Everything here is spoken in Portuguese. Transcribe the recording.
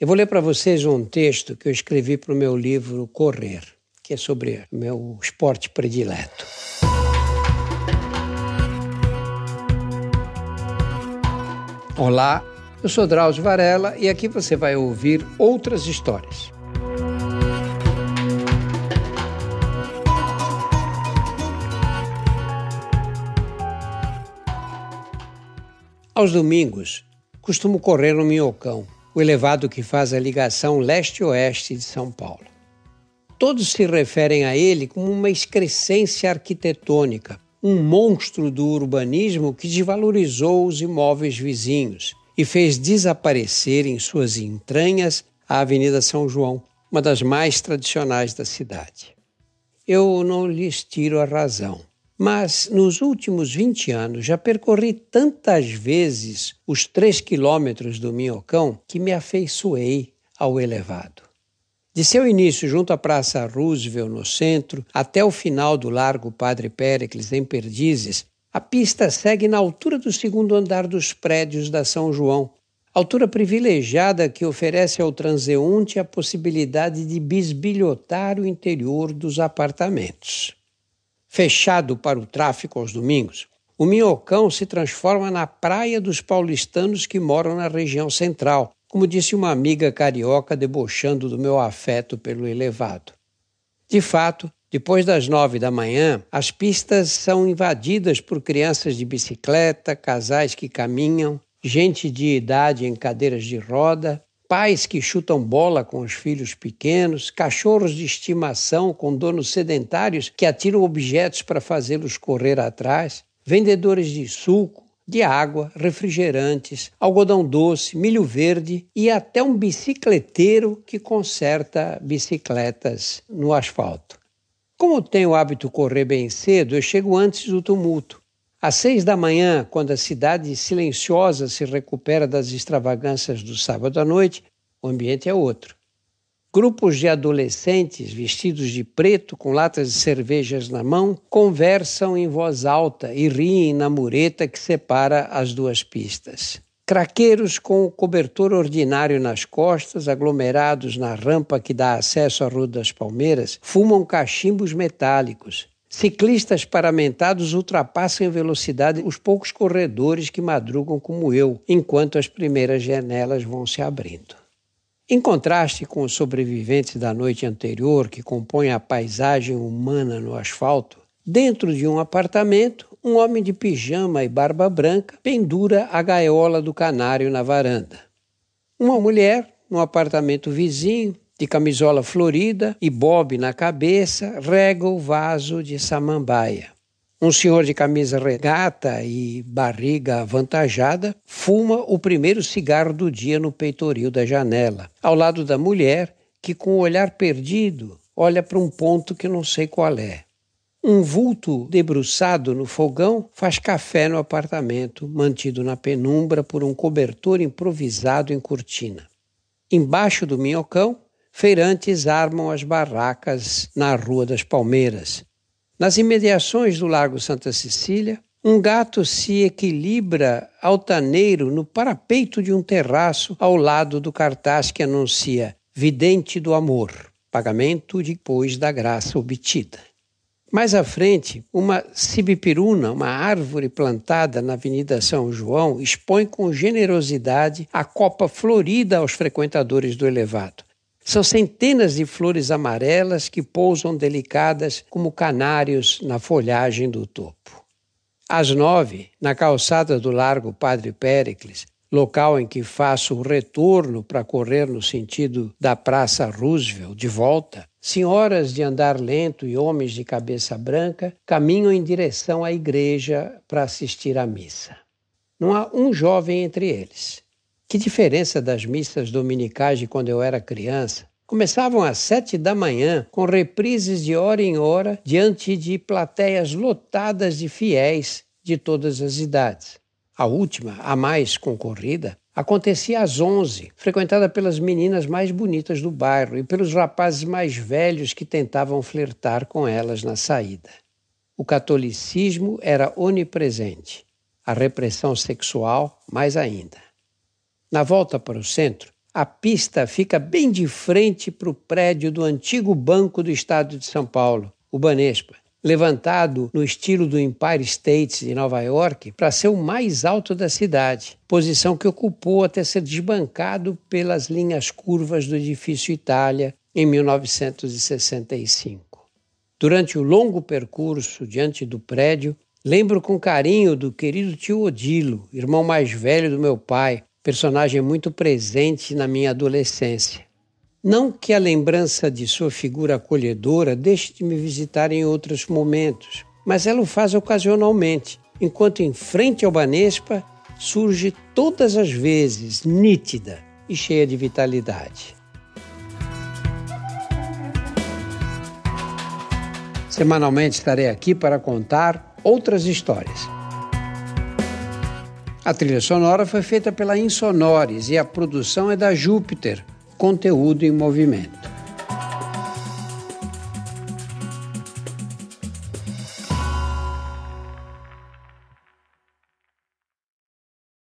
Eu vou ler para vocês um texto que eu escrevi para o meu livro Correr, que é sobre o meu esporte predileto. Olá, eu sou Drauzio Varela e aqui você vai ouvir outras histórias. Aos domingos, costumo correr no Minhocão, o elevado que faz a ligação leste-oeste de São Paulo. Todos se referem a ele como uma excrescência arquitetônica, um monstro do urbanismo que desvalorizou os imóveis vizinhos e fez desaparecer em suas entranhas a Avenida São João, uma das mais tradicionais da cidade. Eu não lhes tiro a razão. Mas nos últimos 20 anos já percorri tantas vezes os três quilômetros do Minhocão que me afeiçoei ao elevado. De seu início junto à Praça Roosevelt, no centro, até o final do Largo Padre Péricles, em Perdizes, a pista segue na altura do segundo andar dos prédios da São João, altura privilegiada que oferece ao transeunte a possibilidade de bisbilhotar o interior dos apartamentos fechado para o tráfico aos domingos, o Minhocão se transforma na praia dos paulistanos que moram na região central, como disse uma amiga carioca debochando do meu afeto pelo elevado. De fato, depois das nove da manhã, as pistas são invadidas por crianças de bicicleta, casais que caminham, gente de idade em cadeiras de roda, pais que chutam bola com os filhos pequenos, cachorros de estimação com donos sedentários que atiram objetos para fazê-los correr atrás, vendedores de suco, de água, refrigerantes, algodão doce, milho verde e até um bicicleteiro que conserta bicicletas no asfalto. Como tenho o hábito correr bem cedo, eu chego antes do tumulto. Às seis da manhã, quando a cidade silenciosa se recupera das extravagâncias do sábado à noite, o ambiente é outro. Grupos de adolescentes vestidos de preto, com latas de cervejas na mão, conversam em voz alta e riem na mureta que separa as duas pistas. Craqueiros com o cobertor ordinário nas costas, aglomerados na rampa que dá acesso à Rua das Palmeiras, fumam cachimbos metálicos Ciclistas paramentados ultrapassam em velocidade os poucos corredores que madrugam como eu, enquanto as primeiras janelas vão se abrindo. Em contraste com os sobreviventes da noite anterior que compõem a paisagem humana no asfalto, dentro de um apartamento, um homem de pijama e barba branca pendura a gaiola do canário na varanda. Uma mulher, no apartamento vizinho, de camisola florida e bob na cabeça, rega o vaso de samambaia. Um senhor de camisa regata e barriga avantajada fuma o primeiro cigarro do dia no peitoril da janela, ao lado da mulher que, com o olhar perdido, olha para um ponto que não sei qual é. Um vulto debruçado no fogão faz café no apartamento, mantido na penumbra por um cobertor improvisado em cortina. Embaixo do minhocão, feirantes armam as barracas na Rua das Palmeiras. Nas imediações do Lago Santa Cecília, um gato se equilibra altaneiro no parapeito de um terraço ao lado do cartaz que anuncia Vidente do Amor, pagamento depois da graça obtida. Mais à frente, uma cibipiruna, uma árvore plantada na Avenida São João, expõe com generosidade a copa florida aos frequentadores do elevado. São centenas de flores amarelas que pousam delicadas como canários na folhagem do topo. Às nove, na calçada do Largo Padre Péricles, local em que faço o retorno para correr no sentido da Praça Roosevelt de volta, senhoras de andar lento e homens de cabeça branca caminham em direção à igreja para assistir à missa. Não há um jovem entre eles. Que diferença das missas dominicais de quando eu era criança. Começavam às sete da manhã, com reprises de hora em hora, diante de plateias lotadas de fiéis de todas as idades. A última, a mais concorrida, acontecia às onze, frequentada pelas meninas mais bonitas do bairro e pelos rapazes mais velhos que tentavam flertar com elas na saída. O catolicismo era onipresente, a repressão sexual mais ainda. Na volta para o centro, a pista fica bem de frente para o prédio do antigo Banco do Estado de São Paulo, o Banespa, levantado no estilo do Empire State de Nova York para ser o mais alto da cidade, posição que ocupou até ser desbancado pelas linhas curvas do edifício Itália em 1965. Durante o longo percurso diante do prédio, lembro com carinho do querido tio Odilo, irmão mais velho do meu pai, personagem muito presente na minha adolescência. Não que a lembrança de sua figura acolhedora deixe de me visitar em outros momentos, mas ela o faz ocasionalmente, enquanto em frente ao Banespa surge todas as vezes nítida e cheia de vitalidade. Semanalmente estarei aqui para contar outras histórias. A trilha sonora foi feita pela Insonores e a produção é da Júpiter, conteúdo em movimento.